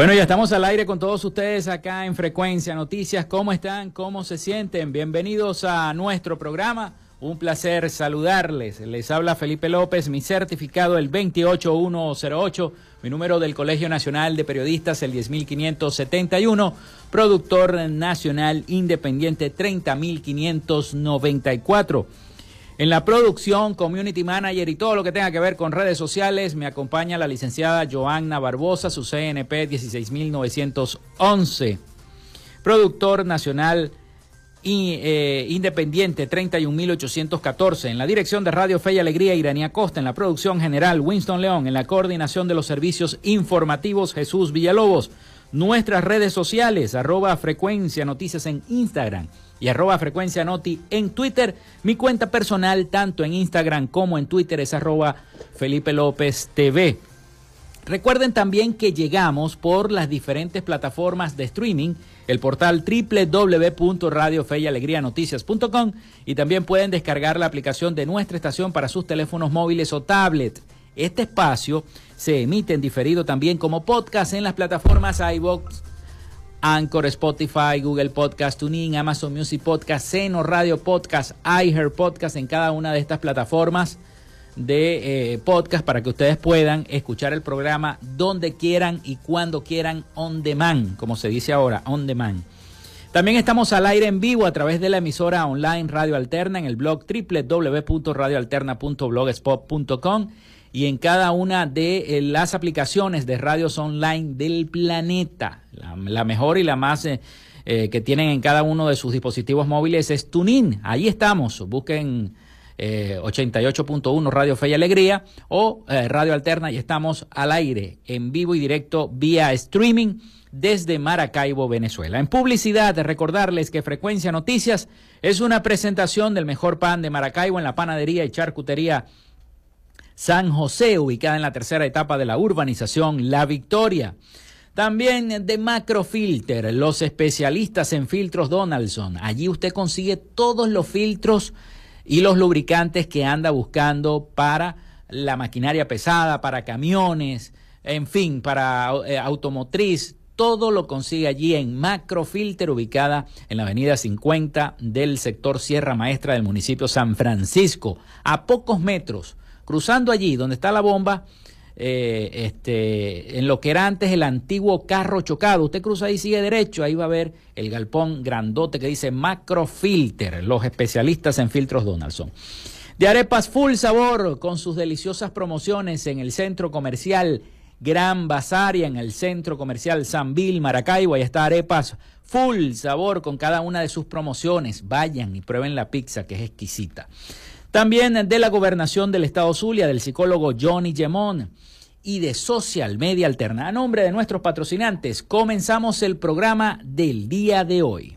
Bueno, ya estamos al aire con todos ustedes acá en Frecuencia Noticias. ¿Cómo están? ¿Cómo se sienten? Bienvenidos a nuestro programa. Un placer saludarles. Les habla Felipe López, mi certificado el 28108, mi número del Colegio Nacional de Periodistas el 10571, productor nacional independiente 30594. En la producción, community manager y todo lo que tenga que ver con redes sociales, me acompaña la licenciada Joanna Barbosa, su CNP 16911. Productor nacional y, eh, independiente 31814. En la dirección de Radio Fe y Alegría, Iranía Costa. En la producción general, Winston León. En la coordinación de los servicios informativos, Jesús Villalobos. Nuestras redes sociales, arroba frecuencia noticias en Instagram y arroba frecuencia noti en Twitter. Mi cuenta personal, tanto en Instagram como en Twitter, es arroba Felipe López TV. Recuerden también que llegamos por las diferentes plataformas de streaming, el portal www.radiofeyalegrianoticias.com y también pueden descargar la aplicación de nuestra estación para sus teléfonos móviles o tablet. Este espacio se emite en diferido también como podcast en las plataformas iVoox, Anchor, Spotify, Google Podcast, TuneIn, Amazon Music Podcast, Seno Radio Podcast, iHeart Podcast en cada una de estas plataformas de eh, podcast para que ustedes puedan escuchar el programa donde quieran y cuando quieran on demand, como se dice ahora, on demand. También estamos al aire en vivo a través de la emisora online Radio Alterna en el blog www.radioalterna.blogspot.com y en cada una de eh, las aplicaciones de radios online del planeta. La, mejor y la más eh, eh, que tienen en cada uno de sus dispositivos móviles es Tunin. Ahí estamos. Busquen 88.1 Radio Fe y Alegría o Radio Alterna y estamos al aire en vivo y directo vía streaming desde Maracaibo, Venezuela. En publicidad, recordarles que Frecuencia Noticias es una presentación del mejor pan de Maracaibo en la panadería y charcutería San José, ubicada en la tercera etapa de la urbanización La Victoria. También de Macrofilter, los especialistas en filtros Donaldson. Allí usted consigue todos los filtros y los lubricantes que anda buscando para la maquinaria pesada, para camiones, en fin, para eh, automotriz. Todo lo consigue allí en Macrofilter, ubicada en la avenida 50 del sector Sierra Maestra del municipio San Francisco, a pocos metros cruzando allí donde está la bomba, eh, este, en lo que era antes el antiguo carro chocado. Usted cruza ahí, sigue derecho, ahí va a ver el galpón grandote que dice Macrofilter, los especialistas en filtros Donaldson. De arepas full sabor con sus deliciosas promociones en el centro comercial Gran Basaria, en el centro comercial San Bill, Maracaibo. Ahí está arepas full sabor con cada una de sus promociones. Vayan y prueben la pizza que es exquisita. También de la gobernación del estado Zulia, del psicólogo Johnny Gemón y de Social Media Alterna. A nombre de nuestros patrocinantes, comenzamos el programa del día de hoy.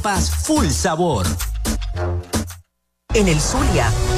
full sabor. En el Zulia,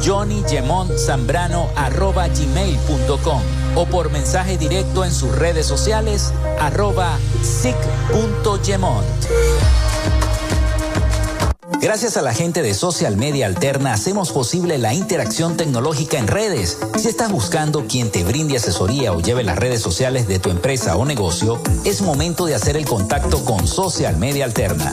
johnnygemontzambrano.gmail.com o por mensaje directo en sus redes sociales arroba sic.gemont. Gracias a la gente de Social Media Alterna hacemos posible la interacción tecnológica en redes. Si estás buscando quien te brinde asesoría o lleve las redes sociales de tu empresa o negocio, es momento de hacer el contacto con Social Media Alterna.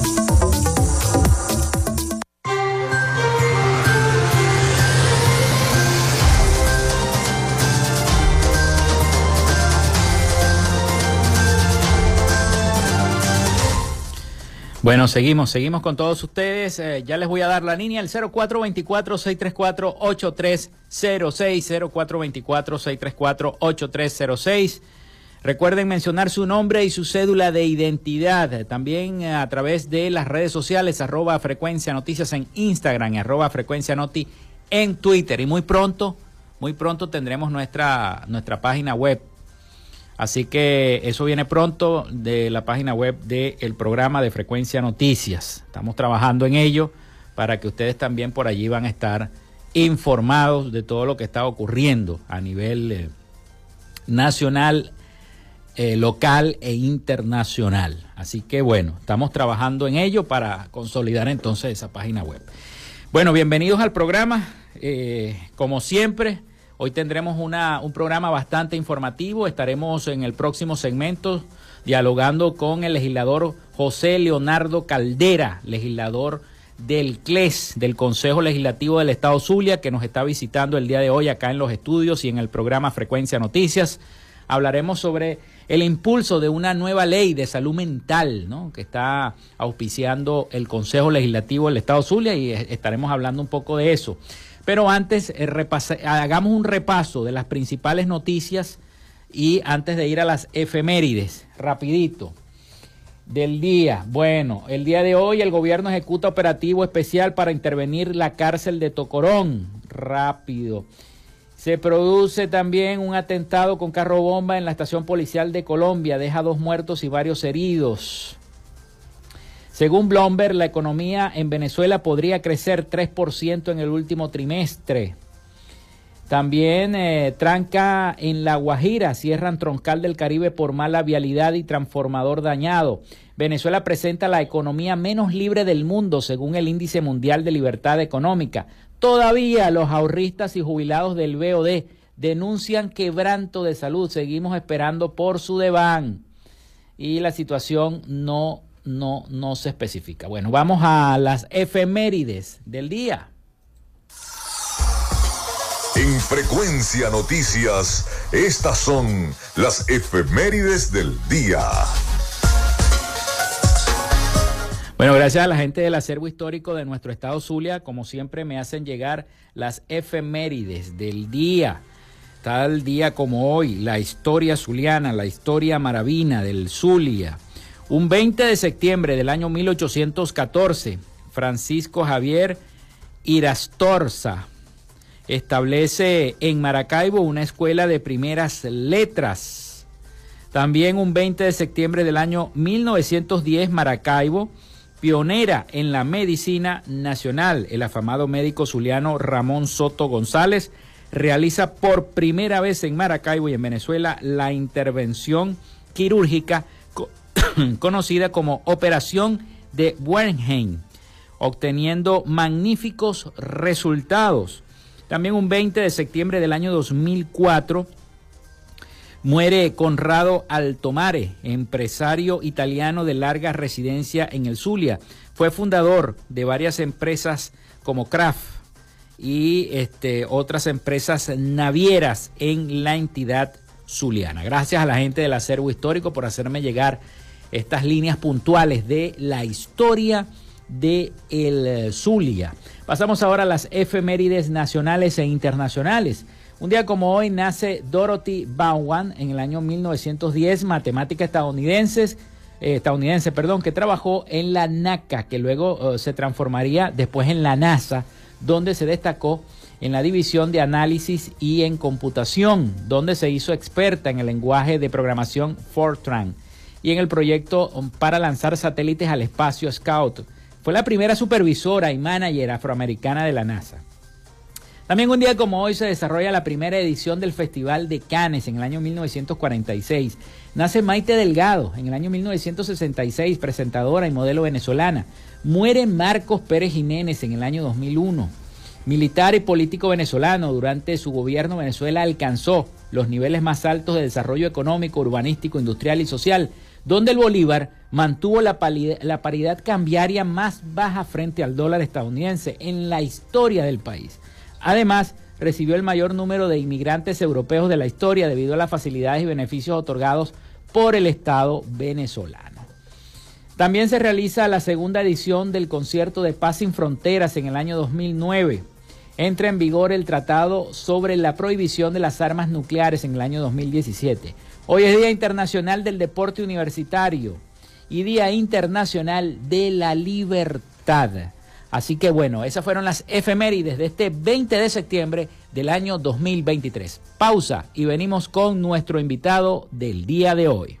Bueno, seguimos, seguimos con todos ustedes. Eh, ya les voy a dar la línea, el 0424-634-8306, 0424-634-8306. Recuerden mencionar su nombre y su cédula de identidad, también eh, a través de las redes sociales, arroba frecuencia noticias en Instagram arroba frecuencia noti en Twitter. Y muy pronto, muy pronto tendremos nuestra, nuestra página web Así que eso viene pronto de la página web del programa de Frecuencia Noticias. Estamos trabajando en ello para que ustedes también por allí van a estar informados de todo lo que está ocurriendo a nivel eh, nacional, eh, local e internacional. Así que bueno, estamos trabajando en ello para consolidar entonces esa página web. Bueno, bienvenidos al programa. Eh, como siempre, hoy tendremos una, un programa bastante informativo. Estaremos en el próximo segmento dialogando con el legislador José Leonardo Caldera, legislador del CLES, del Consejo Legislativo del Estado Zulia, que nos está visitando el día de hoy acá en los estudios y en el programa Frecuencia Noticias. Hablaremos sobre el impulso de una nueva ley de salud mental, ¿no? que está auspiciando el Consejo Legislativo del Estado Zulia y estaremos hablando un poco de eso. Pero antes, eh, hagamos un repaso de las principales noticias y antes de ir a las efemérides, rapidito del día. Bueno, el día de hoy el gobierno ejecuta operativo especial para intervenir la cárcel de Tocorón. Rápido. Se produce también un atentado con carro bomba en la estación policial de Colombia. Deja dos muertos y varios heridos. Según Bloomberg, la economía en Venezuela podría crecer 3% en el último trimestre. También eh, tranca en La Guajira, cierran troncal del Caribe por mala vialidad y transformador dañado. Venezuela presenta la economía menos libre del mundo según el Índice Mundial de Libertad Económica. Todavía los ahorristas y jubilados del BOD denuncian quebranto de salud. Seguimos esperando por su deván. Y la situación no, no, no se especifica. Bueno, vamos a las efemérides del día. En Frecuencia Noticias, estas son las efemérides del día. Bueno, gracias a la gente del acervo histórico de nuestro estado Zulia, como siempre me hacen llegar las efemérides del día. Tal día como hoy, la historia zuliana, la historia maravina del Zulia. Un 20 de septiembre del año 1814, Francisco Javier Irastorza, establece en Maracaibo una escuela de primeras letras. También un 20 de septiembre del año 1910, Maracaibo, pionera en la medicina nacional, el afamado médico zuliano Ramón Soto González, realiza por primera vez en Maracaibo y en Venezuela la intervención quirúrgica conocida como Operación de Wernheim, obteniendo magníficos resultados. También un 20 de septiembre del año 2004 muere Conrado Altomare, empresario italiano de larga residencia en el Zulia. Fue fundador de varias empresas como Kraft y este, otras empresas navieras en la entidad zuliana. Gracias a la gente del acervo histórico por hacerme llegar estas líneas puntuales de la historia de el Zulia. Pasamos ahora a las efemérides nacionales e internacionales. Un día como hoy nace Dorothy Vaughan en el año 1910, matemática estadounidense, eh, estadounidense perdón, que trabajó en la NACA, que luego eh, se transformaría después en la NASA, donde se destacó en la división de análisis y en computación, donde se hizo experta en el lenguaje de programación Fortran y en el proyecto para lanzar satélites al espacio Scout fue la primera supervisora y manager afroamericana de la NASA. También un día como hoy se desarrolla la primera edición del Festival de Cannes en el año 1946. Nace Maite Delgado en el año 1966, presentadora y modelo venezolana. Muere Marcos Pérez Jiménez en el año 2001. Militar y político venezolano, durante su gobierno Venezuela alcanzó los niveles más altos de desarrollo económico, urbanístico, industrial y social, donde el Bolívar mantuvo la, paridad cambiaria más baja frente al dólar estadounidense en la historia del país. Además, recibió el mayor número de inmigrantes europeos de la historia debido a las facilidades y beneficios otorgados por el Estado venezolano. También se realiza la segunda edición del concierto de Paz sin Fronteras en el año 2009. Entra en vigor el tratado sobre la prohibición de las armas nucleares en el año 2017. Hoy es Día Internacional del Deporte Universitario y Día Internacional de la Libertad. Así que bueno, esas fueron las efemérides de este 20 de septiembre del año 2023. Pausa y venimos con nuestro invitado del día de hoy.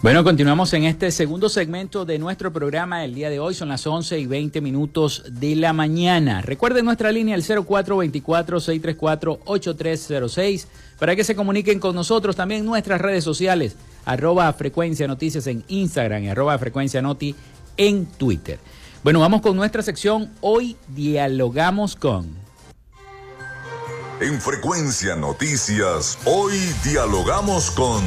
Bueno, continuamos en este segundo segmento de nuestro programa el día de hoy. Son las 11 y 20 minutos de la mañana. Recuerden nuestra línea el 0424-634-8306 para que se comuniquen con nosotros. También nuestras redes sociales, arroba frecuencia noticias en Instagram y arroba frecuencia noti en Twitter. Bueno, vamos con nuestra sección. Hoy dialogamos con... En frecuencia noticias, hoy dialogamos con...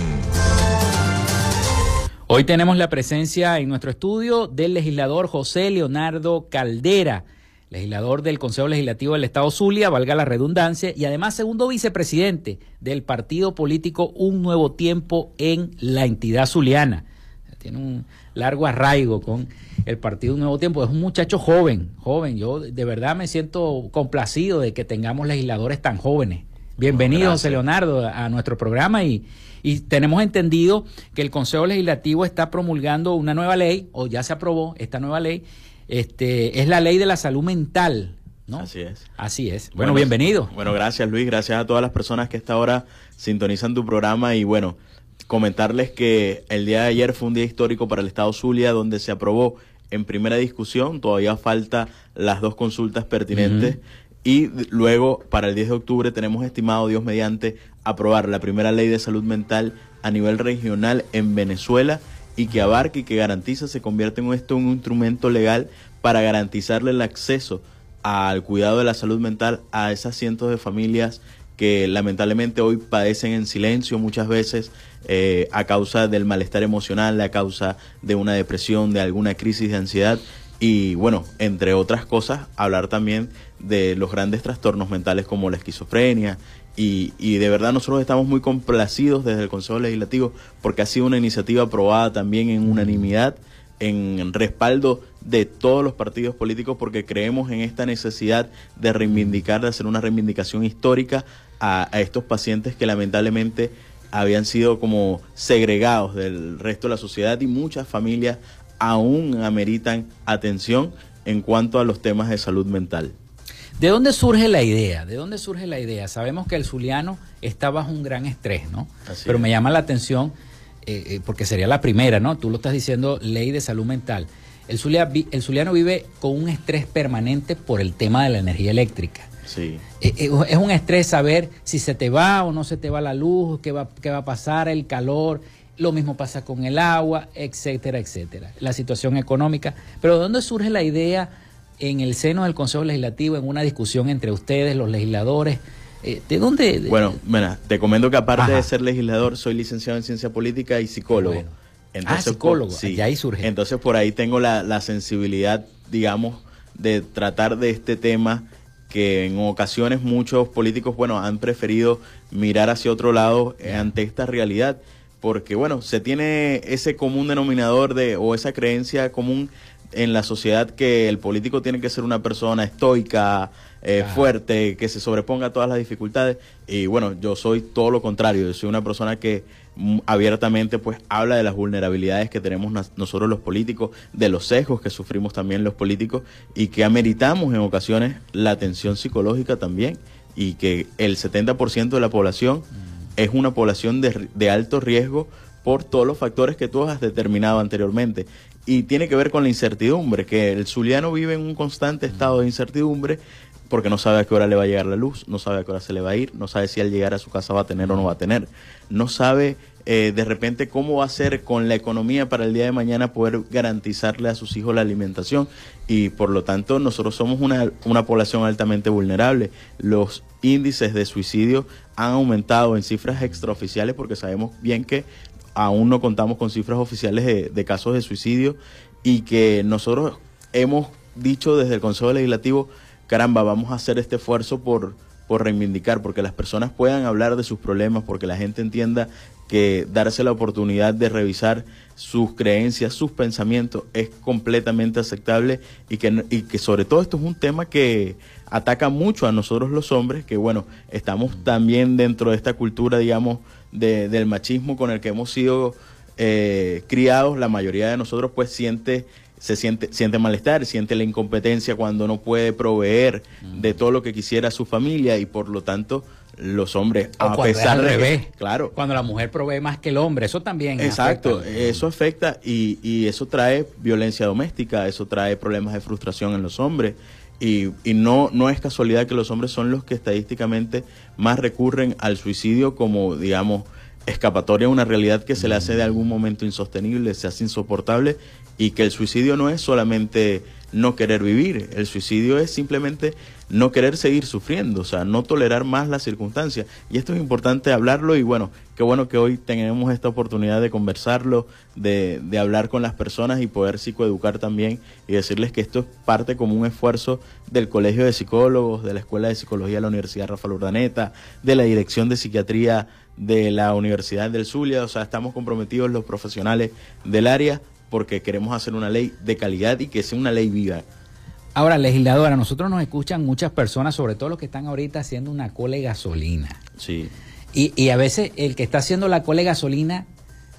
Hoy tenemos la presencia en nuestro estudio del legislador José Leonardo Caldera, legislador del Consejo Legislativo del Estado Zulia, valga la redundancia, y además segundo vicepresidente del partido político Un Nuevo Tiempo en la entidad zuliana. Tiene un largo arraigo con el partido Un Nuevo Tiempo. Es un muchacho joven, joven. Yo de verdad me siento complacido de que tengamos legisladores tan jóvenes. Bienvenido, José Leonardo, a nuestro programa y y tenemos entendido que el Consejo Legislativo está promulgando una nueva ley, o ya se aprobó esta nueva ley, este, es la ley de la salud mental. ¿no? Así es. Así es. Bueno, bienvenido. Bueno, gracias Luis, gracias a todas las personas que esta hora sintonizan tu programa y bueno, comentarles que el día de ayer fue un día histórico para el Estado Zulia donde se aprobó en primera discusión, todavía falta las dos consultas pertinentes. Y luego, para el 10 de octubre, tenemos estimado, Dios mediante, aprobar la primera ley de salud mental a nivel regional en Venezuela y que abarque y que garantiza, se convierte en esto en un instrumento legal para garantizarle el acceso al cuidado de la salud mental a esas cientos de familias que lamentablemente hoy padecen en silencio muchas veces eh, a causa del malestar emocional, a causa de una depresión, de alguna crisis de ansiedad. Y bueno, entre otras cosas, hablar también de los grandes trastornos mentales como la esquizofrenia y, y, de verdad nosotros estamos muy complacidos desde el Consejo Legislativo porque ha sido una iniciativa aprobada también en unanimidad, en respaldo de todos los partidos políticos porque creemos en esta necesidad de reivindicar, de hacer una reivindicación histórica a, a estos pacientes que lamentablemente habían sido como segregados del resto de la sociedad y muchas familias aún ameritan atención en cuanto a los temas de salud mental. ¿De dónde surge la idea? ¿De dónde surge la idea? Sabemos que el zuliano está bajo un gran estrés, ¿no? Pero me llama la atención, eh, eh, porque sería la primera, ¿no? Tú lo estás diciendo, ley de salud mental. El, el zuliano vive con un estrés permanente por el tema de la energía eléctrica. Sí. Eh, es un estrés saber si se te va o no se te va la luz, qué va, qué va a pasar, el calor. Lo mismo pasa con el agua, etcétera, etcétera. La situación económica. Pero ¿de dónde surge la idea en el seno del Consejo Legislativo, en una discusión entre ustedes, los legisladores. Eh, ¿De dónde? Bueno, mira, te comento que aparte de ser legislador, soy licenciado en ciencia política y psicólogo. Entonces, ah, psicólogo, sí. ahí surge. Entonces por ahí tengo la, sensibilidad, digamos, de tratar de este tema que en ocasiones muchos políticos, bueno, han preferido mirar hacia otro lado eh, ante esta realidad, porque, bueno, se tiene ese común denominador de, o esa creencia común en la sociedad que el político tiene que ser una persona estoica, eh, fuerte, que se sobreponga a todas las dificultades. Y bueno, yo soy todo lo contrario, yo soy una persona que mm, abiertamente pues habla de las vulnerabilidades que tenemos nosotros los políticos, de los sesgos que sufrimos también los políticos y que ameritamos en ocasiones la atención psicológica también y que el 70% de la población es una población de, de alto riesgo por todos los factores que tú has determinado anteriormente. Y tiene que ver con la incertidumbre, que el zuliano vive en un constante estado de incertidumbre porque no sabe a qué hora le va a llegar la luz, no sabe a qué hora se le va a ir, no sabe si al llegar a su casa va a tener o no va a tener, no sabe eh, de repente cómo va a ser con la economía para el día de mañana poder garantizarle a sus hijos la alimentación y por lo tanto nosotros somos una, una población altamente vulnerable. Los índices de suicidio han aumentado en cifras extraoficiales porque sabemos bien que aún no contamos con cifras oficiales de, casos de suicidio y que nosotros hemos dicho desde el Consejo Legislativo caramba, vamos a hacer este esfuerzo por, por reivindicar, porque las personas puedan hablar de sus problemas, porque la gente entienda que darse la oportunidad de revisar sus creencias, sus pensamientos es completamente aceptable y que, y que sobre todo esto es un tema que ataca mucho a nosotros los hombres, que bueno, estamos también dentro de esta cultura, digamos, de, del machismo con el que hemos sido eh, criados, la mayoría de nosotros pues siente se siente, siente malestar, siente la incompetencia cuando no puede proveer de todo lo que quisiera su familia y por lo tanto los hombres a pesar de revés, claro. cuando la mujer provee más que el hombre eso también exacto eso afecta y, y, eso trae violencia doméstica eso trae problemas de frustración en los hombres y, y, no no es casualidad que los hombres son los que estadísticamente más recurren al suicidio como digamos escapatoria a una realidad que se le hace de algún momento insostenible, se hace insoportable y que el suicidio no es solamente no querer vivir, el suicidio es simplemente no querer seguir sufriendo, o sea, no tolerar más las circunstancias. Y esto es importante hablarlo y bueno, qué bueno que hoy tenemos esta oportunidad de conversarlo, de, de hablar con las personas y poder psicoeducar también y decirles que esto es parte como un esfuerzo del Colegio de Psicólogos, de la Escuela de Psicología de la Universidad Rafael Urdaneta, de la Dirección de Psiquiatría de la Universidad del Zulia, o sea, estamos comprometidos los profesionales del área porque queremos hacer una ley de calidad y que sea una ley viva. Ahora, legisladora, nosotros nos escuchan muchas personas, sobre todo los que están ahorita haciendo una cole gasolina. Sí. Y, y a veces el que está haciendo la cole gasolina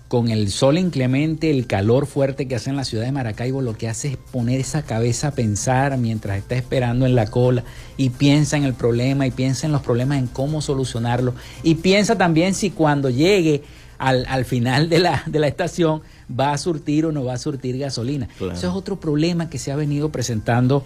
con el sol inclemente, el calor fuerte que hace en la ciudad de Maracaibo, lo que hace es poner esa cabeza a pensar mientras está esperando en la cola y piensa en el problema y piensa en los problemas, en cómo solucionarlo y piensa también si cuando llegue al, al final de la, de la estación va a surtir o no va a surtir gasolina. Eso es otro problema que se ha venido presentando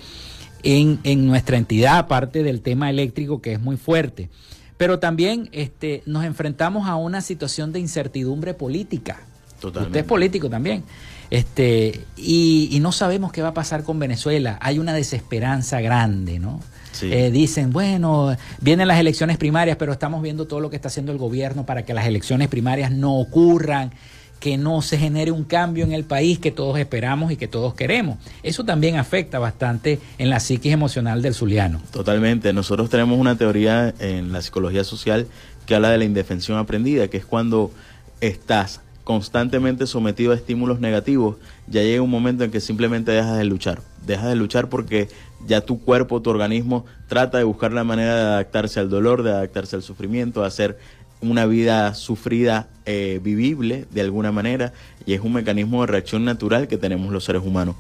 en, en nuestra entidad, aparte del tema eléctrico que es muy fuerte. Pero también este, nos enfrentamos a una situación de incertidumbre política. Totalmente. Usted es político también. Este, y, y, no sabemos qué va a pasar con Venezuela. Hay una desesperanza grande, ¿no? Sí. Eh, dicen, bueno, vienen las elecciones primarias, pero estamos viendo todo lo que está haciendo el gobierno para que las elecciones primarias no ocurran que no se genere un cambio en el país que todos esperamos y que todos queremos. Eso también afecta bastante en la psiquis emocional del zuliano. Totalmente. Nosotros tenemos una teoría en la psicología social que habla de la indefensión aprendida, que es cuando estás constantemente sometido a estímulos negativos, ya llega un momento en que simplemente dejas de luchar. Dejas de luchar porque ya tu cuerpo, tu organismo trata de buscar la manera de adaptarse al dolor, de adaptarse al sufrimiento, de hacer una vida sufrida eh, vivible de alguna manera y es un mecanismo de reacción natural que tenemos los seres humanos.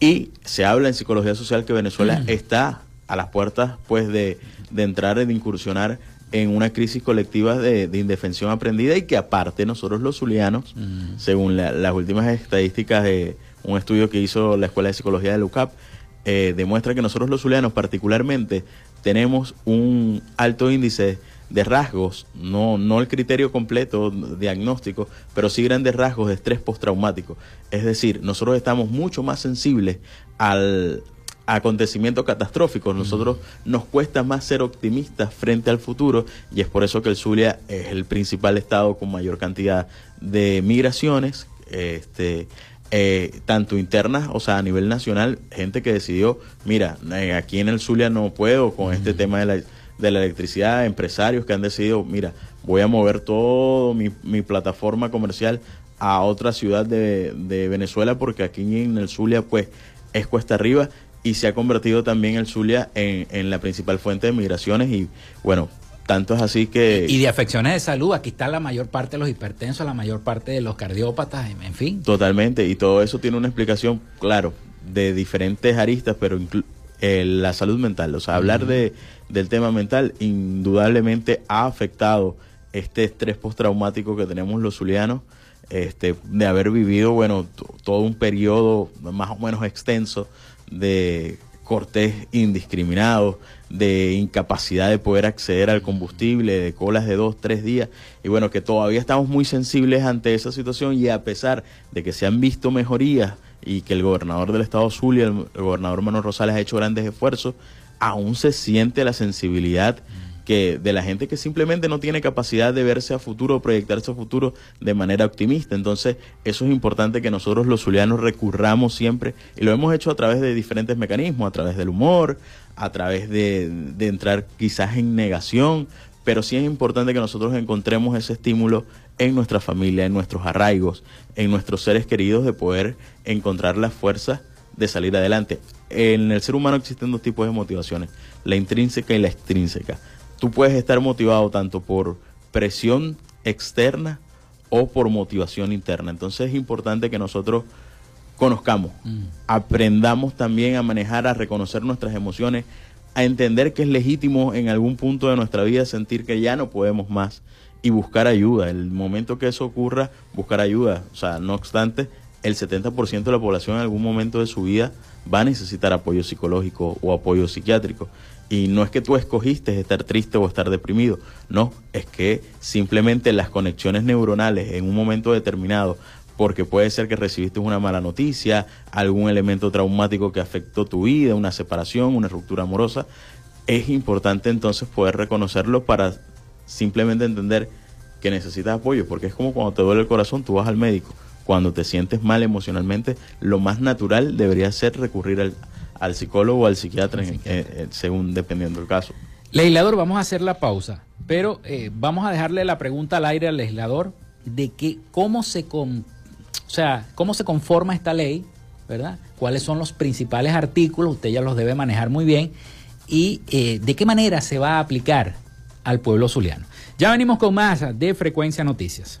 Y se habla en psicología social que Venezuela mm. está a las puertas pues de, de entrar, de incursionar en una crisis colectiva de, de, indefensión aprendida y que aparte nosotros los zulianos, mm. según la, las últimas estadísticas de un estudio que hizo la Escuela de Psicología de LUCAP, eh, demuestra que nosotros los zulianos particularmente tenemos un alto índice de rasgos, no, no el criterio completo diagnóstico, pero sí grandes rasgos de estrés postraumático. Es decir, nosotros estamos mucho más sensibles al acontecimiento catastrófico. Nosotros nos cuesta más ser optimistas frente al futuro y es por eso que el Zulia es el principal estado con mayor cantidad de migraciones. Este, eh, tanto internas, o sea, a nivel nacional, gente que decidió, mira, eh, aquí en el Zulia no puedo con este tema de la de la electricidad, empresarios que han decidido, mira, voy a mover todo mi, mi plataforma comercial a otra ciudad de, de, Venezuela porque aquí en el Zulia pues es cuesta arriba y se ha convertido también el Zulia en, en la principal fuente de migraciones y bueno, Tanto es así que... Y de afecciones de salud, aquí está la mayor parte de los hipertensos, la mayor parte de los cardiópatas, en fin. Totalmente, y todo eso tiene una explicación, claro, de diferentes aristas, pero eh, la salud mental, o sea, hablar de, del tema mental indudablemente ha afectado este estrés postraumático que tenemos los zulianos, este, de haber vivido, bueno, todo un periodo más o menos extenso de cortés indiscriminado, de incapacidad de poder acceder al combustible, de colas de dos, tres días, y bueno, que todavía estamos muy sensibles ante esa situación y a pesar de que se han visto mejorías y que el gobernador del estado Zulia, el, gobernador Manuel Rosales ha hecho grandes esfuerzos, aún se siente la sensibilidad que de la gente que simplemente no tiene capacidad de verse a futuro, proyectarse a futuro de manera optimista. Entonces, eso es importante que nosotros los zulianos recurramos siempre y lo hemos hecho a través de diferentes mecanismos, a través del humor, a través de, de entrar quizás en negación, pero sí es importante que nosotros encontremos ese estímulo en nuestra familia, en nuestros arraigos, en nuestros seres queridos de poder encontrar la fuerza de salir adelante. En el ser humano existen dos tipos de motivaciones, la intrínseca y la extrínseca tú puedes estar motivado tanto por presión externa o por motivación interna. Entonces es importante que nosotros conozcamos, mm. aprendamos también a manejar, a reconocer nuestras emociones, a entender que es legítimo en algún punto de nuestra vida sentir que ya no podemos más y buscar ayuda. El momento que eso ocurra, buscar ayuda. O sea, no obstante, el 70% de la población en algún momento de su vida va a necesitar apoyo psicológico o apoyo psiquiátrico. Y no es que tú escogiste estar triste o estar deprimido, no, es que simplemente las conexiones neuronales en un momento determinado, porque puede ser que recibiste una mala noticia, algún elemento traumático que afectó tu vida, una separación, una ruptura amorosa, es importante entonces poder reconocerlo para simplemente entender que necesitas apoyo, porque es como cuando te duele el corazón, tú vas al médico. Cuando te sientes mal emocionalmente, lo más natural debería ser recurrir al, al psicólogo o al psiquiatra, eh, según dependiendo del caso. Legislador, vamos a hacer la pausa, pero eh, vamos a dejarle la pregunta al aire al legislador de que cómo se con, o sea, cómo se conforma esta ley, ¿verdad? ¿Cuáles son los principales artículos? Usted ya los debe manejar muy bien y eh, de qué manera se va a aplicar al pueblo zuliano. Ya venimos con más de Frecuencia Noticias.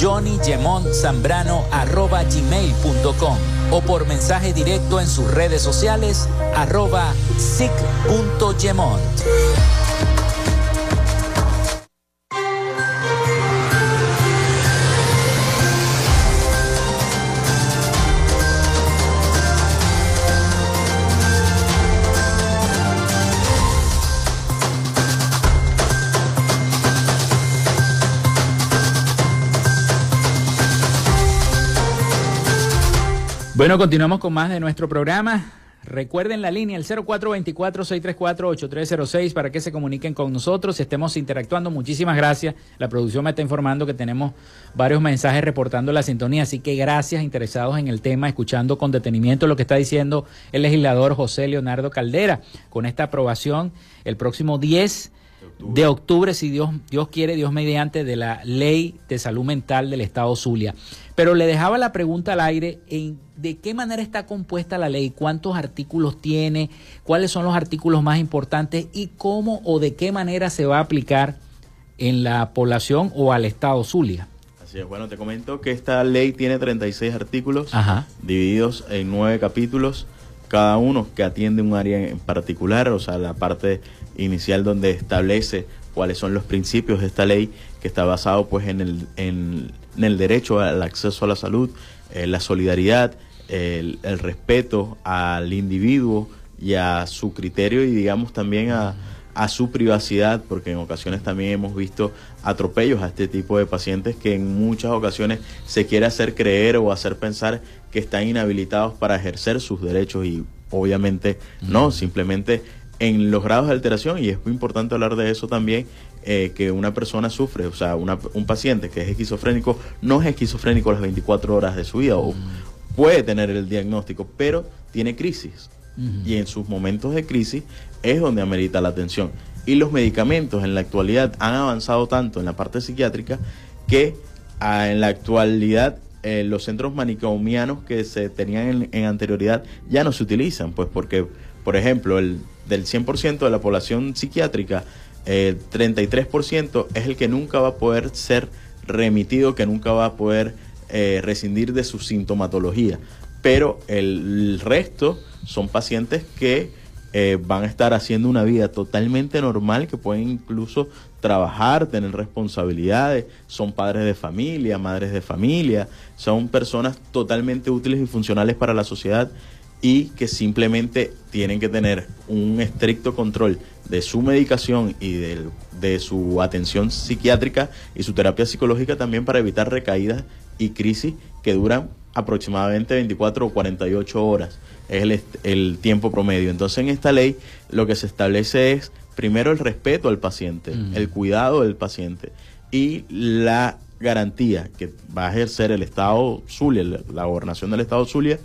johnnygemontzambrano.gmail.com o por mensaje directo en sus redes sociales arroba sic.gemont. Bueno, continuamos con más de nuestro programa. Recuerden la línea el 0424-634-8306 para que se comuniquen con nosotros y estemos interactuando. Muchísimas gracias. La producción me está informando que tenemos varios mensajes reportando la sintonía, así que gracias interesados en el tema, escuchando con detenimiento lo que está diciendo el legislador José Leonardo Caldera con esta aprobación el próximo 10 de octubre, si Dios, Dios quiere, Dios mediante, de la ley de salud mental del Estado Zulia. Pero le dejaba la pregunta al aire en de qué manera está compuesta la ley, cuántos artículos tiene, cuáles son los artículos más importantes y cómo o de qué manera se va a aplicar en la población o al Estado Zulia. Así es, bueno, te comento que esta ley tiene 36 artículos divididos en nueve capítulos, cada uno que atiende un área en particular, o sea, la parte inicial donde establece cuáles son los principios de esta ley que está basado pues en el, en, el derecho al acceso a la salud, eh, la solidaridad, el, el, respeto al individuo y a su criterio y digamos también a, a su privacidad, porque en ocasiones también hemos visto atropellos a este tipo de pacientes que en muchas ocasiones se quiere hacer creer o hacer pensar que están inhabilitados para ejercer sus derechos y obviamente no, simplemente en los grados de alteración, y es muy importante hablar de eso también, eh, que una persona sufre, o sea, un paciente que es esquizofrénico no es esquizofrénico las 24 horas de su vida, o puede tener el diagnóstico, pero tiene crisis. Y en sus momentos de crisis es donde amerita la atención. Y los medicamentos en la actualidad han avanzado tanto en la parte psiquiátrica que ah, en la actualidad eh, los centros manicomianos que se tenían en, anterioridad ya no se utilizan, pues porque, por ejemplo, el, del 100% de la población psiquiátrica, el 33% es el que nunca va a poder ser remitido, que nunca va a poder eh, rescindir de su sintomatología. Pero el, resto son pacientes que eh, van a estar haciendo una vida totalmente normal, que pueden incluso trabajar, tener responsabilidades, son padres de familia, madres de familia, son personas totalmente útiles y funcionales para la sociedad y que simplemente tienen que tener un estricto control de su medicación y de, de, su atención psiquiátrica y su terapia psicológica también para evitar recaídas y crisis que duran aproximadamente 24 o 48 horas. Es el, el tiempo promedio. Entonces en esta ley lo que se establece es primero el respeto al paciente, Mm. el cuidado del paciente y la garantía que va a ejercer el Estado Zulia, la, la gobernación del Estado Zulia,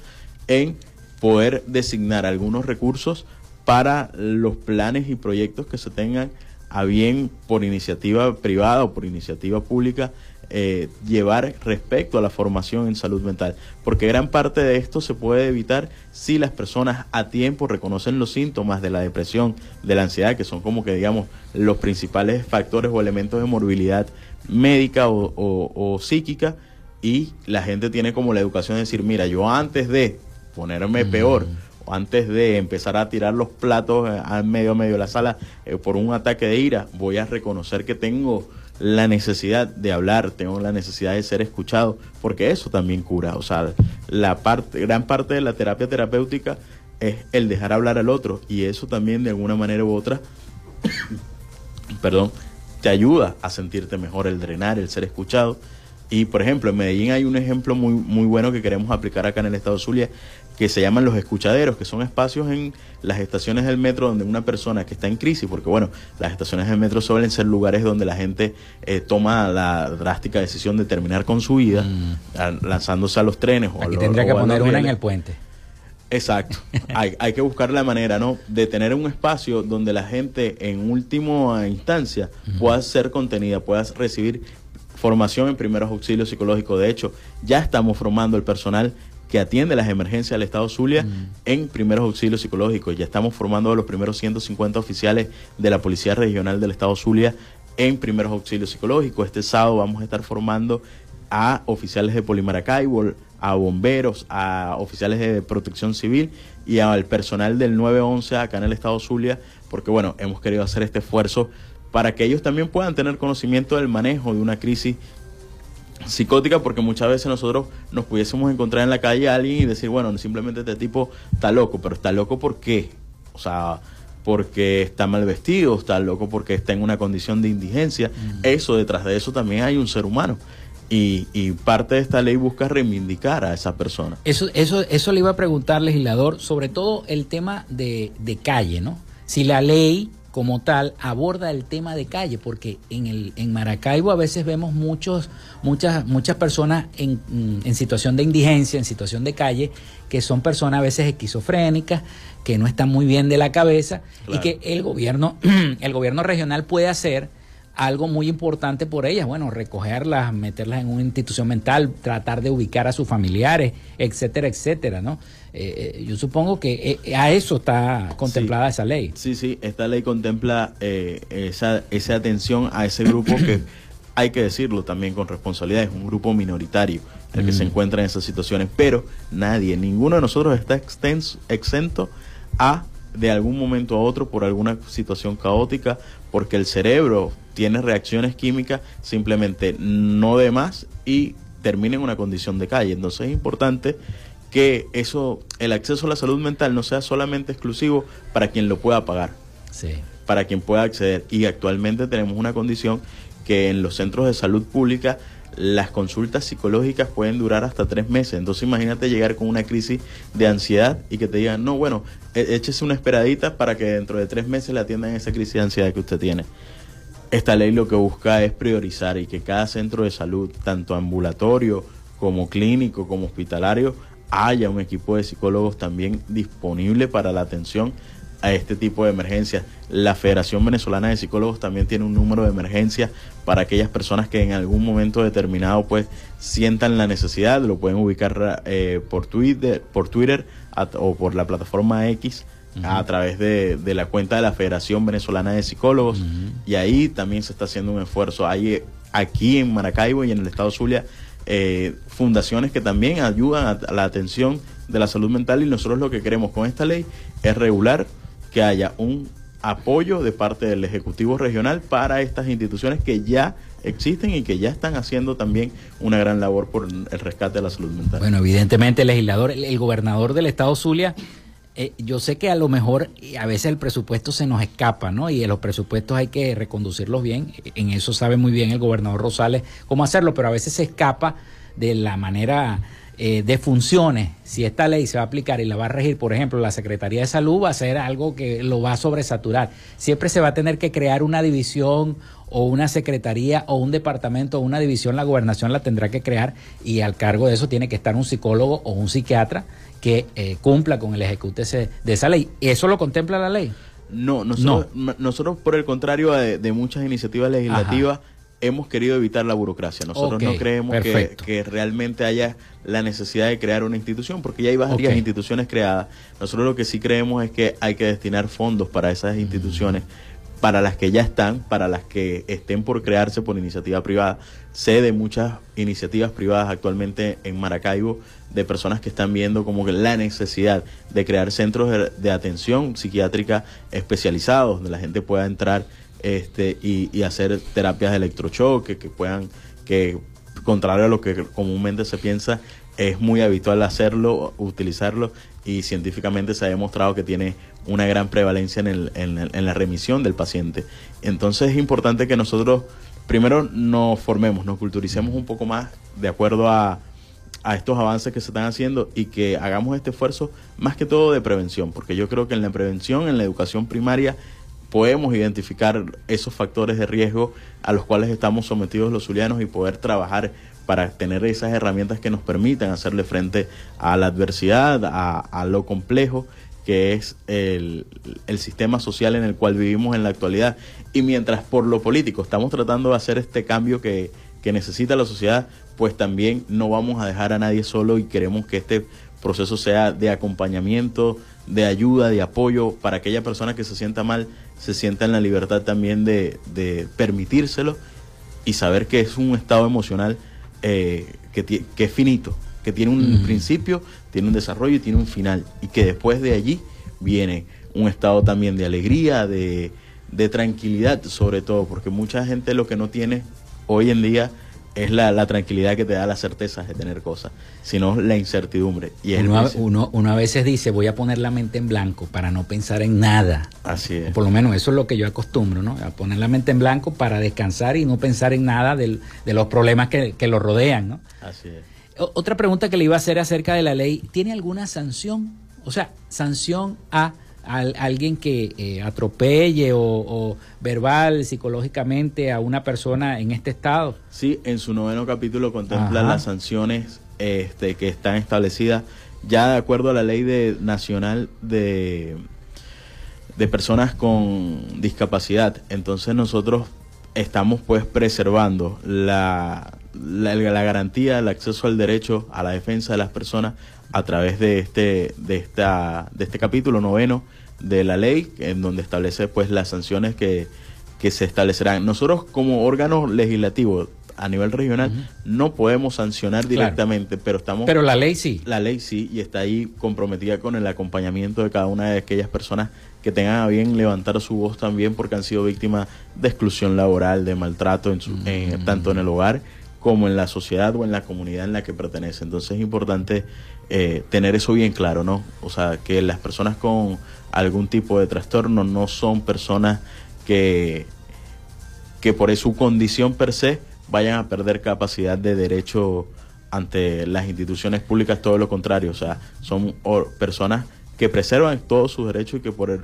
en poder designar algunos recursos para los planes y proyectos que se tengan a bien por iniciativa privada o por iniciativa pública eh, llevar respecto a la formación en salud mental. Porque gran parte de esto se puede evitar si las personas a tiempo reconocen los síntomas de la depresión, de la ansiedad, que son como que digamos los principales factores o elementos de morbilidad médica o, psíquica y la gente tiene como la educación de decir, mira, yo antes de ponerme peor, o antes de empezar a tirar los platos eh, al medio a medio de la sala eh, por un ataque de ira, voy a reconocer que tengo la necesidad de hablar, tengo la necesidad de ser escuchado, porque eso también cura. O sea, la parte, gran parte de la terapia terapéutica es el dejar hablar al otro, y eso también de alguna manera u otra perdón, te ayuda a sentirte mejor, el drenar, el ser escuchado. Y por ejemplo, en Medellín hay un ejemplo muy, muy bueno que queremos aplicar acá en el estado Zulia, que se llaman los escuchaderos, que son espacios en las estaciones del metro donde una persona que está en crisis, porque bueno, las estaciones del metro suelen ser lugares donde la gente eh, toma la drástica decisión de terminar con su vida, a- lanzándose a los trenes. o a Mm. Aquí los- tendría que a poner una en el puente. Exacto. hay, hay que buscar la manera, ¿no? De tener un espacio donde la gente en última instancia pueda ser contenida, pueda recibir formación en primeros auxilios psicológicos. De hecho, ya estamos formando el personal que atiende las emergencias del Estado Zulia en primeros auxilios psicológicos. Ya estamos formando a los primeros 150 oficiales de la Policía Regional del Estado Zulia en primeros auxilios psicológicos. Este sábado vamos a estar formando a oficiales de Polimaracaibo, a bomberos, a oficiales de protección civil y al personal del 911 acá en el estado Zulia, porque bueno, hemos querido hacer este esfuerzo para que ellos también puedan tener conocimiento del manejo de una crisis psicótica porque muchas veces nosotros nos pudiésemos encontrar en la calle a alguien y decir, bueno, simplemente este tipo está loco, pero está loco ¿por qué? O sea, porque está mal vestido, está loco porque está en una condición de indigencia. Eso, detrás de eso también hay un ser humano. Y, y parte de esta ley busca reivindicar a esa persona. Eso, eso, eso le iba a preguntar, legislador, sobre todo el tema de, de calle, ¿no? Si la ley como tal aborda el tema de calle, porque en el en Maracaibo a veces vemos muchos muchas muchas personas en, en situación de indigencia, en situación de calle, que son personas a veces esquizofrénicas, que no están muy bien de la cabeza Claro. y que el gobierno el gobierno regional puede hacer algo muy importante por ellas, bueno, recogerlas, meterlas en una institución mental, tratar de ubicar a sus familiares, etcétera, etcétera, ¿no? Eh, eh, yo supongo que eh, a eso está contemplada esa ley. Sí, sí, esta ley contempla eh, esa, esa atención a ese grupo que hay que decirlo también con responsabilidad, es un grupo minoritario el que se encuentra en esas situaciones, pero nadie, ninguno de nosotros está extens- exento a de algún momento a otro por alguna situación caótica, porque el cerebro tiene reacciones químicas simplemente no de más y termina en una condición de calle. Entonces es importante que eso, el acceso a la salud mental no sea solamente exclusivo para quien lo pueda pagar, Sí. para quien pueda acceder. Y actualmente tenemos una condición que en los centros de salud pública las consultas psicológicas pueden durar hasta tres meses. Entonces imagínate llegar con una crisis de ansiedad y que te digan, no, bueno, e- échese una esperadita para que dentro de tres meses le atiendan esa crisis de ansiedad que usted tiene. Esta ley lo que busca es priorizar y que cada centro de salud, tanto ambulatorio como clínico, como hospitalario, haya un equipo de psicólogos también disponible para la atención a este tipo de emergencias. La Federación Venezolana de Psicólogos también tiene un número de emergencias para aquellas personas que en algún momento determinado pues sientan la necesidad, lo pueden ubicar eh, por Twitter, por Twitter at- o por la plataforma X a través de, de la cuenta de la Federación Venezolana de Psicólogos y ahí también se está haciendo un esfuerzo. Hay eh, aquí en Maracaibo y en el estado Zulia eh, fundaciones que también ayudan a, a la atención de la salud mental y nosotros lo que queremos con esta ley es regular que haya un apoyo de parte del Ejecutivo Regional para estas instituciones que ya existen y que ya están haciendo también una gran labor por el rescate de la salud mental. Bueno, evidentemente el legislador, el, gobernador del estado Zulia, eh, yo sé que a lo mejor a veces el presupuesto se nos escapa, ¿no? Y los presupuestos hay que reconducirlos bien. En eso sabe muy bien el gobernador Rosales cómo hacerlo, pero a veces se escapa de la manera eh, de funciones, si esta ley se va a aplicar y la va a regir, por ejemplo, la Secretaría de Salud, va a ser algo que lo va a sobresaturar. Siempre se va a tener que crear una división o una secretaría o un departamento o una división, la gobernación la tendrá que crear y al cargo de eso tiene que estar un psicólogo o un psiquiatra que eh, cumpla con el ejecute de esa ley. ¿Eso lo contempla la ley? No, nosotros, nosotros por el contrario de, muchas iniciativas legislativas, hemos querido evitar la burocracia. Nosotros no creemos que, realmente haya la necesidad de crear una institución, porque ya hay varias instituciones creadas. Nosotros lo que sí creemos es que hay que destinar fondos para esas instituciones, para las que ya están, para las que estén por crearse por iniciativa privada. Sé de muchas iniciativas privadas actualmente en Maracaibo de personas que están viendo como que la necesidad de crear centros de atención psiquiátrica especializados, donde la gente pueda entrar este, y, hacer terapias de electrochoque que puedan, que contrario a lo que comúnmente se piensa, es muy habitual hacerlo, utilizarlo y científicamente se ha demostrado que tiene una gran prevalencia en, el, en, la remisión del paciente. Entonces es importante que nosotros primero nos formemos, nos culturicemos un poco más de acuerdo a, a estos avances que se están haciendo y que hagamos este esfuerzo más que todo de prevención, porque yo creo que en la prevención, en la educación primaria, podemos identificar esos factores de riesgo a los cuales estamos sometidos los zulianos y poder trabajar para tener esas herramientas que nos permitan hacerle frente a la adversidad, a, lo complejo que es el, sistema social en el cual vivimos en la actualidad. Y mientras por lo político estamos tratando de hacer este cambio que, que necesita la sociedad, pues también no vamos a dejar a nadie solo y queremos que este proceso sea de acompañamiento, de ayuda, de apoyo para aquella persona que se sienta mal se sienta en la libertad también de, de permitírselo y saber que es un estado emocional eh, que, que, es finito, que tiene un principio, tiene un desarrollo y tiene un final. Y que después de allí viene un estado también de alegría, de, de tranquilidad, sobre todo, porque mucha gente lo que no tiene hoy en día es la, tranquilidad que te da la certeza de tener cosas, sino la incertidumbre. Y uno, uno, a veces dice, voy a poner la mente en blanco para no pensar en nada. Así es. Por lo menos eso es lo que yo acostumbro, ¿no? A poner la mente en blanco para descansar y no pensar en nada de los problemas que, que lo rodean, ¿no? Así es. otra pregunta que le iba a hacer acerca de la ley, ¿tiene alguna sanción? O sea, sanción a alguien que eh, atropelle o, verbal, psicológicamente a una persona en este estado. Sí, en su noveno capítulo contempla las sanciones este, que están establecidas ya de acuerdo a la ley de, nacional de, de personas con discapacidad. Entonces nosotros estamos pues preservando la, la, la, garantía, el acceso al derecho a la defensa de las personas a través de este, de esta, de este capítulo noveno de la ley, en donde establece pues las sanciones que, que se establecerán. Nosotros como órgano legislativo a nivel regional no podemos sancionar directamente, pero estamos... Pero la ley sí. La ley sí, y está ahí comprometida con el acompañamiento de cada una de aquellas personas que tengan a bien levantar su voz también porque han sido víctimas de exclusión laboral, de maltrato, en su, tanto en el hogar como en la sociedad o en la comunidad en la que pertenece. Entonces es importante eh, tener eso bien claro, ¿no? O sea, que las personas con algún tipo de trastorno no son personas que, que por su condición per se vayan a perder capacidad de derecho ante las instituciones públicas, todo lo contrario, o sea, son personas que preservan todos sus derechos y que por el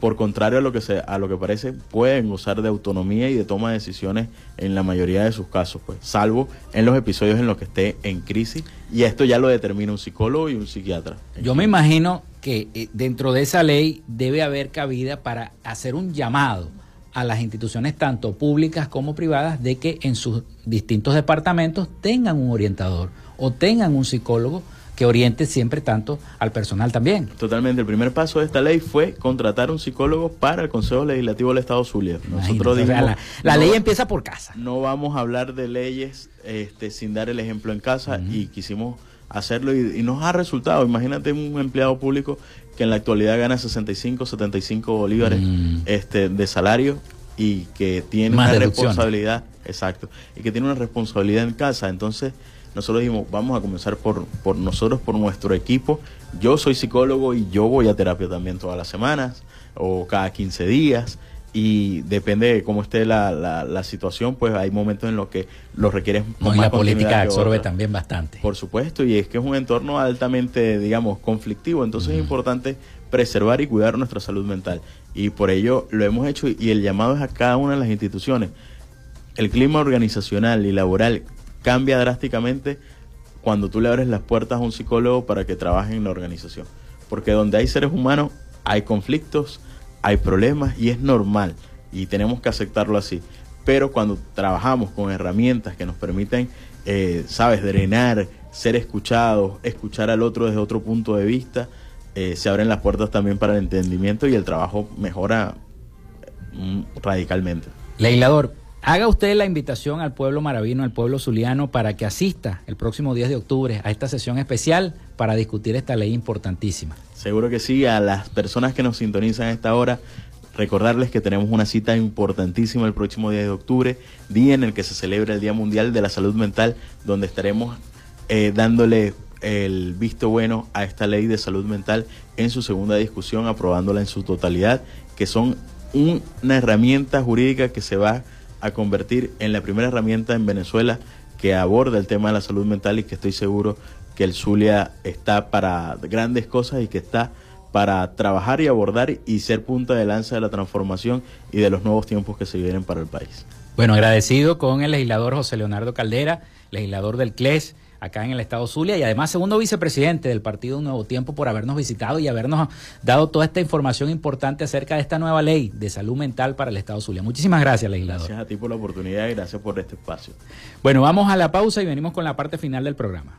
por contrario a lo que se, a lo que parece pueden gozar de autonomía y de toma de decisiones en la mayoría de sus casos pues salvo en los episodios en los que esté en crisis. Y esto ya lo determina un psicólogo y un psiquiatra. Yo me imagino que eh, dentro de esa ley debe haber cabida para hacer un llamado a las instituciones tanto públicas como privadas de que en sus distintos departamentos tengan un orientador o tengan un psicólogo que oriente siempre tanto al personal también. Totalmente. El primer paso de esta ley fue contratar un psicólogo para el Consejo Legislativo del Estado Zulia. Nosotros dijimos, la, ley empieza por casa. No vamos a hablar de leyes este, sin dar el ejemplo en casa y quisimos hacerlo y, nos ha resultado. Imagínate un empleado público que en la actualidad gana 65, 75 bolívares mm. este, de salario y que tiene una responsabilidad, exacto, y que tiene una responsabilidad en casa. Entonces, nosotros dijimos, vamos a comenzar por, por nosotros, por nuestro equipo. Yo soy psicólogo y yo voy a terapia también todas las semanas o cada 15 días. Y depende de cómo esté la, la, situación, pues hay momentos en los que lo requieres no, y la política absorbe también bastante. Por supuesto, y es que es un entorno altamente, digamos, conflictivo, entonces es importante preservar y cuidar nuestra salud mental. Y por ello lo hemos hecho y el llamado es a cada una de las instituciones. El clima organizacional y laboral cambia drásticamente cuando tú le abres las puertas a un psicólogo para que trabaje en la organización. Porque donde hay seres humanos hay conflictos, hay problemas y es normal y tenemos que aceptarlo así. Pero cuando trabajamos con herramientas que nos permiten, eh, sabes, drenar, ser escuchados, escuchar al otro desde otro punto de vista, eh, se abren las puertas también para el entendimiento y el trabajo mejora mm, radicalmente. Legislador, haga usted la invitación al pueblo maravino, al pueblo zuliano, para que asista el próximo 10 de octubre a esta sesión especial para discutir esta ley importantísima. Seguro que sí, a las personas que nos sintonizan a esta hora, recordarles que tenemos una cita importantísima el próximo día de octubre, día en el que se celebra el Día Mundial de la Salud Mental, donde estaremos eh, dándole el visto bueno a esta ley de salud mental en su segunda discusión, aprobándola en su totalidad, que son una herramienta jurídica que se va convertir en la primera herramienta en Venezuela que aborda el tema de la salud mental y que estoy seguro que el Zulia está para grandes cosas y que está para trabajar y abordar y ser punta de lanza de la transformación y de los nuevos tiempos que se vienen para el país. Bueno, agradecido con el legislador José Leonardo Caldera, legislador del CLES acá en el estado Zulia y además segundo vicepresidente del partido Un Nuevo Tiempo por habernos visitado y habernos dado toda esta información importante acerca de esta nueva ley de salud mental para el estado Zulia. Muchísimas gracias, legislador. Gracias a ti por la oportunidad y gracias por este espacio. Bueno, vamos a la pausa y venimos con la parte final del programa.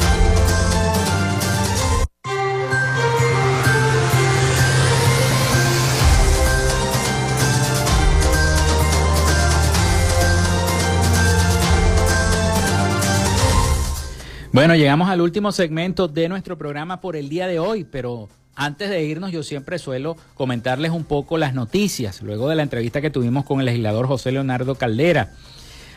Bueno, llegamos al último segmento de nuestro programa por el día de hoy, pero antes de irnos yo siempre suelo comentarles un poco las noticias, luego de la entrevista que tuvimos con el legislador José Leonardo Caldera.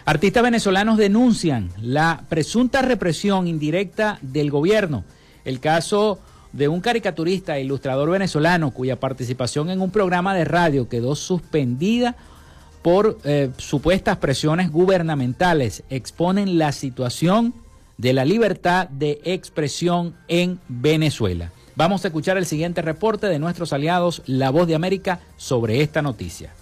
Artistas venezolanos denuncian la presunta represión indirecta del gobierno. El caso de un caricaturista e ilustrador venezolano cuya participación en un programa de radio quedó suspendida por eh, supuestas presiones gubernamentales exponen la situación de la libertad de expresión en Venezuela. Vamos a escuchar el siguiente reporte de nuestros aliados La Voz de América sobre esta noticia.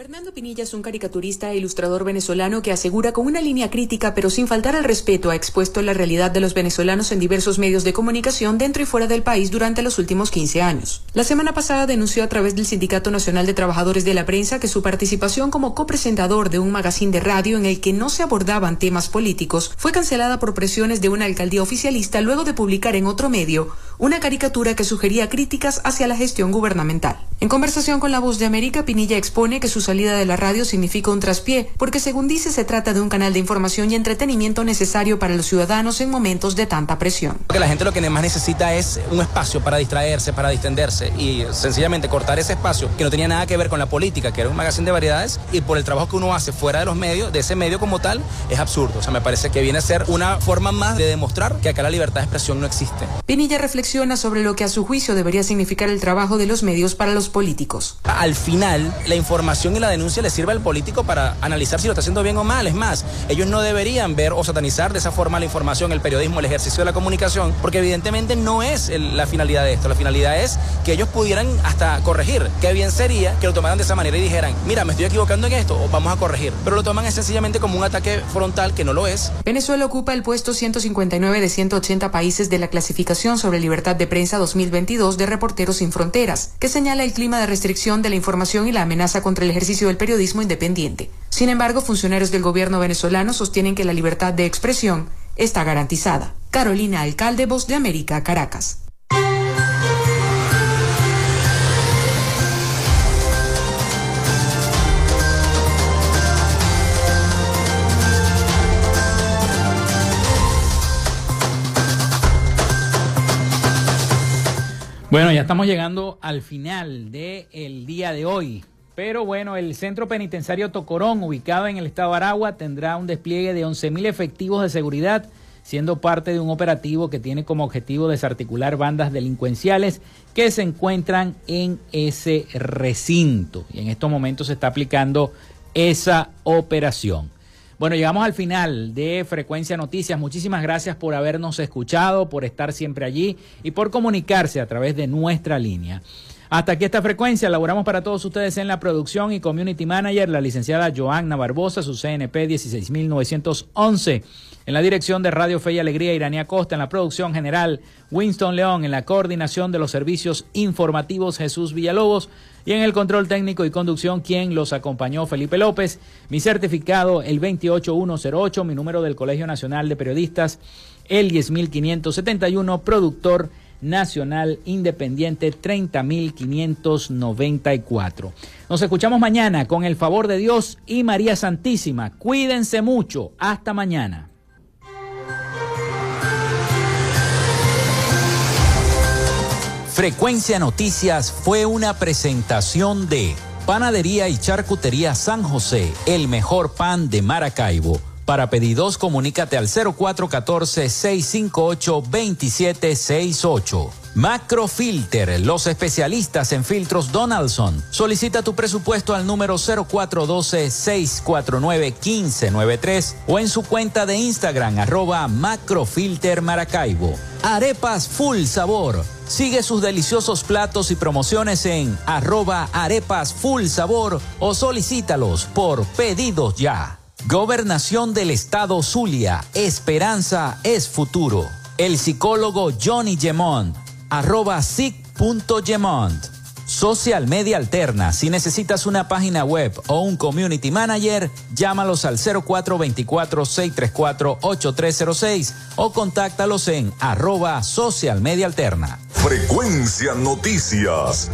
Fernando Pinilla es un caricaturista e ilustrador venezolano que asegura con una línea crítica pero sin faltar al respeto ha expuesto la realidad de los venezolanos en diversos medios de comunicación dentro y fuera del país durante los últimos 15 años. La semana pasada denunció a través del Sindicato Nacional de Trabajadores de la Prensa que su participación como copresentador de un magazine de radio en el que no se abordaban temas políticos fue cancelada por presiones de una alcaldía oficialista luego de publicar en otro medio una caricatura que sugería críticas hacia la gestión gubernamental. En conversación con La Voz de América, Pinilla expone que sus salida de la radio significa un traspié, porque según dice se trata de un canal de información y entretenimiento necesario para los ciudadanos en momentos de tanta presión. Porque la gente lo que más necesita es un espacio para distraerse, para distenderse y sencillamente cortar ese espacio que no tenía nada que ver con la política, que era un magazine de variedades y por el trabajo que uno hace fuera de los medios, de ese medio como tal, es absurdo. O sea, me parece que viene a ser una forma más de demostrar que acá la libertad de expresión no existe. Pinilla reflexiona sobre lo que a su juicio debería significar el trabajo de los medios para los políticos. Al final, la información y la denuncia le sirve al político para analizar si lo está haciendo bien o mal. Es más, ellos no deberían ver o satanizar de esa forma la información, el periodismo, el ejercicio de la comunicación, porque evidentemente no es la finalidad de esto. La finalidad es que ellos pudieran hasta corregir. Qué bien sería que lo tomaran de esa manera y dijeran, mira, me estoy equivocando en esto, o vamos a corregir. Pero lo toman sencillamente como un ataque frontal que no lo es. Venezuela ocupa el puesto 159 de 180 países de la clasificación sobre libertad de prensa 2022 de Reporteros Sin Fronteras, que señala el clima de restricción de la información y la amenaza contra el ejercicio del periodismo independiente. Sin embargo, funcionarios del gobierno venezolano sostienen que la libertad de expresión está garantizada. Carolina Alcalde, Voz de América, Caracas. Bueno, ya estamos llegando al final del día de hoy. Pero bueno, el centro penitenciario Tocorón, ubicado en el estado de Aragua, tendrá un despliegue de 11.000 efectivos de seguridad, siendo parte de un operativo que tiene como objetivo desarticular bandas delincuenciales que se encuentran en ese recinto. Y en estos momentos se está aplicando esa operación. Bueno, llegamos al final de Frecuencia Noticias. Muchísimas gracias por habernos escuchado, por estar siempre allí y por comunicarse a través de nuestra línea. Hasta aquí esta frecuencia, elaboramos para todos ustedes en la producción y community manager la licenciada Joanna Barbosa, su CNP 16911. En la dirección de Radio Fe y Alegría, Iranía Costa. En la producción general, Winston León. En la coordinación de los servicios informativos, Jesús Villalobos. Y en el control técnico y conducción, quien los acompañó, Felipe López. Mi certificado, el 28108, mi número del Colegio Nacional de Periodistas, el 10571, productor nacional independiente 30594. Nos escuchamos mañana con el favor de Dios y María Santísima. Cuídense mucho. Hasta mañana. Frecuencia Noticias fue una presentación de Panadería y Charcutería San José, el mejor pan de Maracaibo. Para pedidos, comunícate al 0414-658-2768. Macrofilter, los especialistas en filtros Donaldson. Solicita tu presupuesto al número 0412-649-1593 o en su cuenta de Instagram arroba Macrofilter Maracaibo. Arepas Full Sabor. Sigue sus deliciosos platos y promociones en arroba arepas full sabor o solicítalos por pedidos ya. Gobernación del Estado Zulia. Esperanza es futuro. El psicólogo Johnny Gemont. Arroba sic.gemont. Social Media Alterna. Si necesitas una página web o un community manager, llámalos al 0424-634-8306 o contáctalos en arroba Social Media Alterna. Frecuencia Noticias.